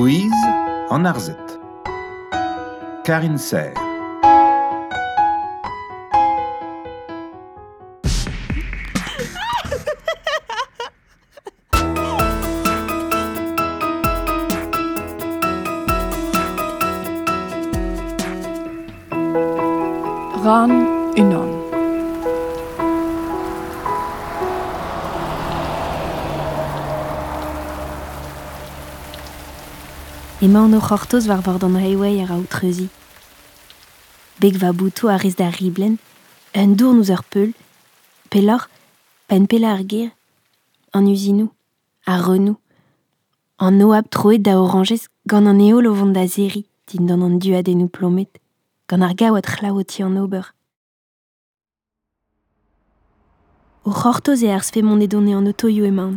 Louise en Arzette. Karine Serre. Emañ o c'hortoz war vord an reiwei ar aoutreuzi. Beg va boutou a rez da riblen, un dour nous ur peul, pelor, pen pela ar ger, an usinou, ar renou, an noab troet da orangez gant an eol o vont da zeri, din dan an du adenou plomet, gant ar gaouat c'hlaouti an ober. O c'hortoz e ar sfe mon edone an otoioù emañ.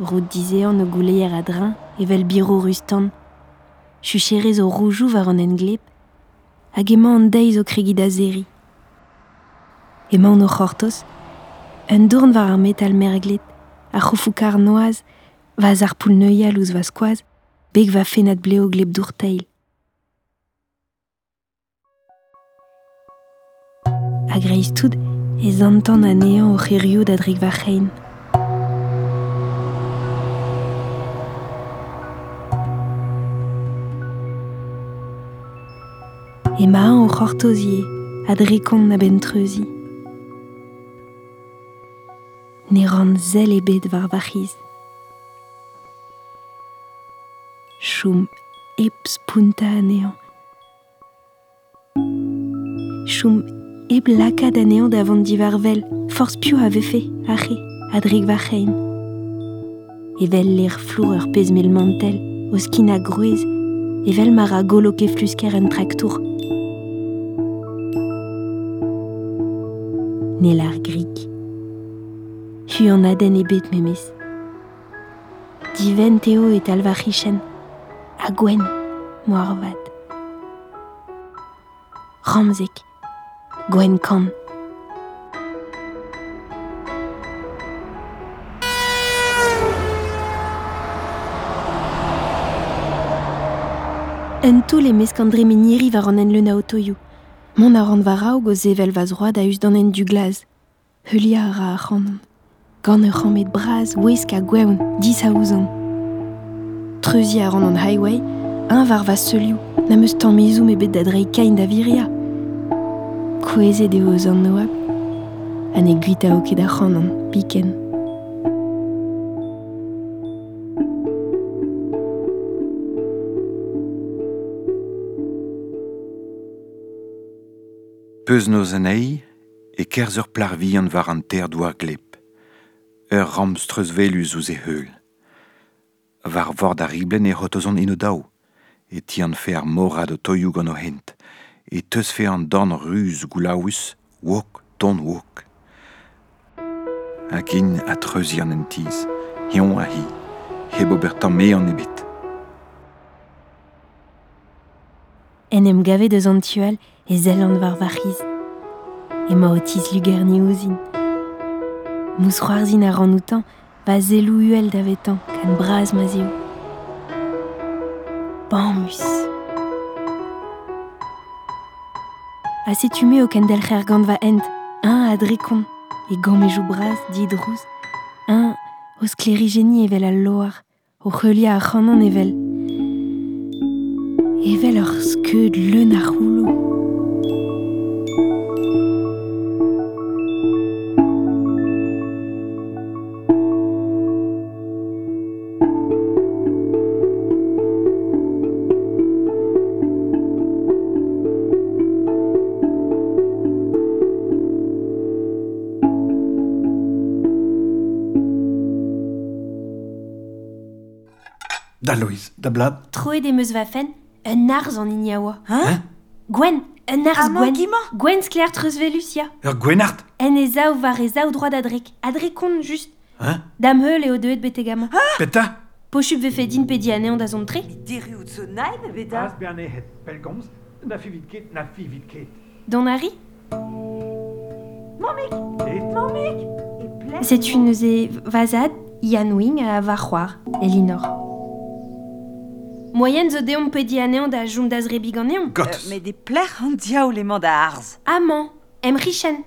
Rout dizean o gouleier a drin, evel biro rustan, chucherez o roujou war an englep, hag emañ an deiz o kregi da zeri. Emañ no c'hortoz, un dourn war ar metal merglet, a c'hofoukar noaz, vaz ar poul neuial ouz va skoaz, beg va fenat bleo gleb dourteil. Hag reiz tout ez antan a neant o c'herioù da dreg va c'hein. Et o c'hortozie a drekont na bentreuzii. Ne ran sell ebet war vachiz. Chom hep spunta anean. Chom hep lakad anean divarvel, ache. Evel ler flour ur pezmel mantel, o skin evel mar a golo keflusker Nel ar grik. Hu an aden e bet memes. Diven teo et alvachichen. A gwen, moarvat. Ramzek. Gwen kan. Un tout les meskandre miniri var an en le na otoyou. Mon a ran varao goz zevel vaz roa da us d'an en du glaz. Heulia a ra a c'hanon. Gant ur c'hamet braz, ouesk a gweon, dis a ouzan. Treuzi a ran an highway, un var va seliou, na meus tamm izoum bet da drei kain da viria. Kouezet eo ouzan noab, an e guita o ket a c'hanon, piken. Peus noz an ei e kerz ur plarvihan war an ter d'oar glep, ur ramstreus velus ouz e heul. War vord a riblen e rotozon eno daou, e ti an fe ar morad o toioù gant o hent, e teus fe an dan ruz goulaous, wok, ton wok. Hag-in a treuzi an entiz, hion a hi, heb ober tamm me an ebet. En em gavet eus an tual et Zelland Varvariz, et Maotis Lugerni Uzin. Mousroarzin Aranutan, Bazelou Uel d'Avetan, Can Braz Mazio. Bamus. Acetumé au Kendelcher Gandva End, un à et Gomejou Braz, Didrous, un au Sclérigénie Evel al Loar, au Relia à Evel. Evel que le Narulo. da Louise, da Blab. Troe des meus un ars en Ignawa. Hein, hein Gwen, un ars Gwen. Gwen Sclair Trusvelusia. Ur euh, Gwenart. En eza ou vareza ou droit d'adrek. Adrekon juste. Hein Dame heul et o deet betegama. Ah Beta Pochup vefedin pediane on dazon tre. Diri ou tsonaim, beta. As berne het pelgoms, na fi vidket, na fi vidket. Don Harry Mamek Mamek C'est une vazade, Ian Wing à Varroir, Elinor. Moyen zo deomp pedi aneon da jom da zrebig aneon. Euh, mais des plers an diaoulement da arz. Amañ, em richen.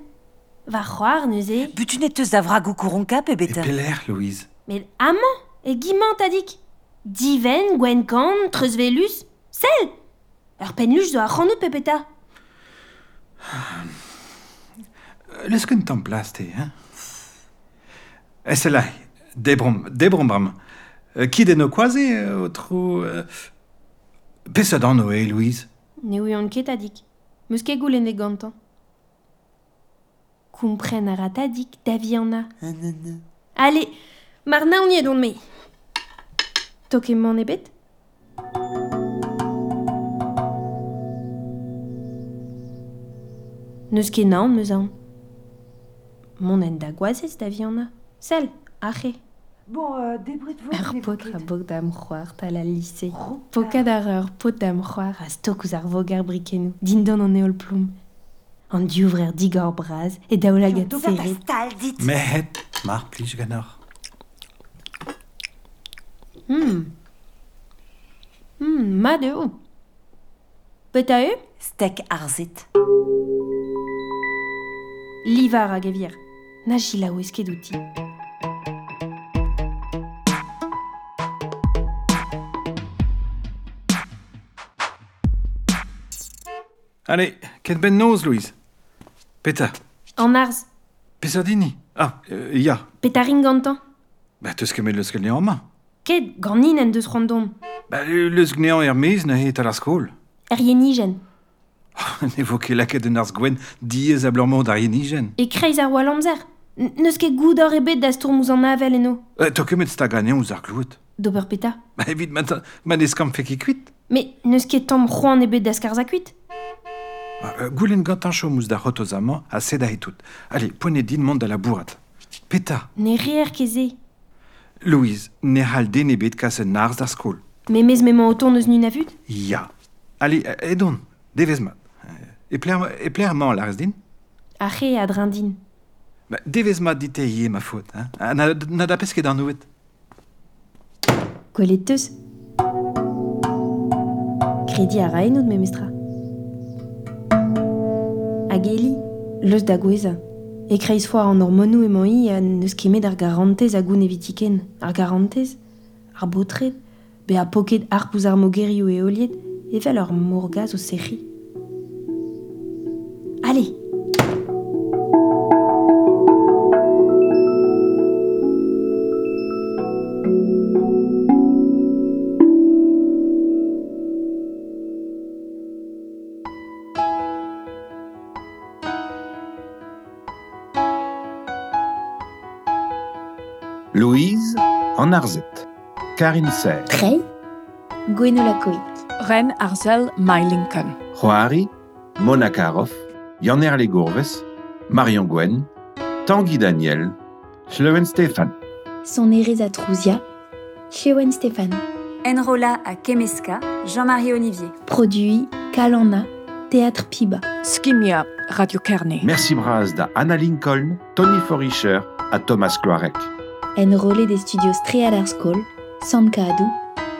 Va c'hoar neuze. Butuneteus da vragou kouronka pe E beta. peler, Louise Mais amañ, e gimant tadik. Diven, gwenkan, treuzvelus, sel. Ur penluch zo a c'hanout pepeta. Leus ken tamm plas te, hein E se lai, debrom, debrom bram. Kid eno kwaze o tro... Peseurt an oe, Louise Ne oe an ket adik. Meus ket goul e gantan. Kumpren ar tadik da vi an a. Ale, mar na on yed on me. Toke man ebet Neus ket naon meus an. Mon en da gwazez da vi an a. Sel, ache. Bon, euh, debret vous. Ar pot a bog dam c'hoar tal a lise. Pokad ar ar pot dam c'hoar a stok ouz ar vogar brikenou. Din don an eol ploum. An diouvre ar digor braz e daoul agat serret. stal dit. Mehet, mar plij ganor. Hmm. Hmm, ma de o. Bet a eu? Stek arzit. Livar a gavir. Na jila ouesket outi. Allez, ket ben noz, Louise. Peta. An arz. Pesadini. Ah, euh, ya. Peta ring gantan. Ba, teus kemet leus ket an ma. Ket, ganin en deus random. Ba, leus gnean er mez na et a la skol. Er yenigen. ne vo ket laket gwen diez a blamant d'ar yenigen. E kreiz ar wal amzer. Neus ket goud ar ebet da stourm ouz an avel eno. Euh, to kemet sta ganean ouz ar glout. Dober peta. Ba, evit, man, man eskam fek e kuit. Me, neus ket tamm c'hoan ebet da skarz a kuit. Goulenn gantañ chomouz da c'hotozh amañ a sed a etout. Allez, poene din mont da la bourrat. Peta Ne reer keze. Louise, ne hal den ebet kas un narz da skol. Me mez memañ oton eus nun avud Ya. Allez, edon, devez mat. E plair mañ larz din A a drindin. Ma, devez mat dit e ma faute. Hein? Na, na da pesket an ouet. Gwelet teus Kredi a raenout me mestra. a eli, leus da gweza. E kreiz foar an ormonou emañ i an neus kemet ar garantez a goun evitiken. Ar garantez, ar botred, be a poket ar pouz ar mogerio e oliet, evel ur morgaz o sec'hi. Arzet. Karine Serre. Trey, Gwenola Ren Arzel Meilinken. Joari, Mona Karov, Yanner Legourves, Marion Gwen, Tanguy Daniel, Schlewen Stéphane. son Ereza Trouzia, Chewen Stéphane. Enrola à Kemeska, Jean-Marie Olivier. Produit Kalana, Théâtre Piba. Skimia Radio Kerne. Merci Braz da Anna Lincoln, Tony Forischer à Thomas Cloarec enrôlés des studios Strealar School, Sankadu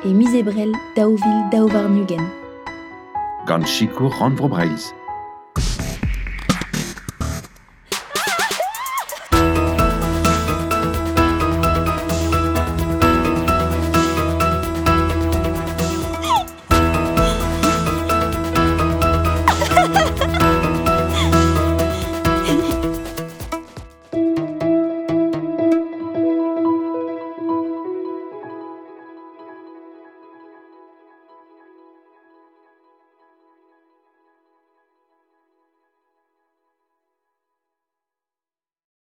et Misebrel Dauville Dauvarnugen. Ganchikur Ranvrobreils.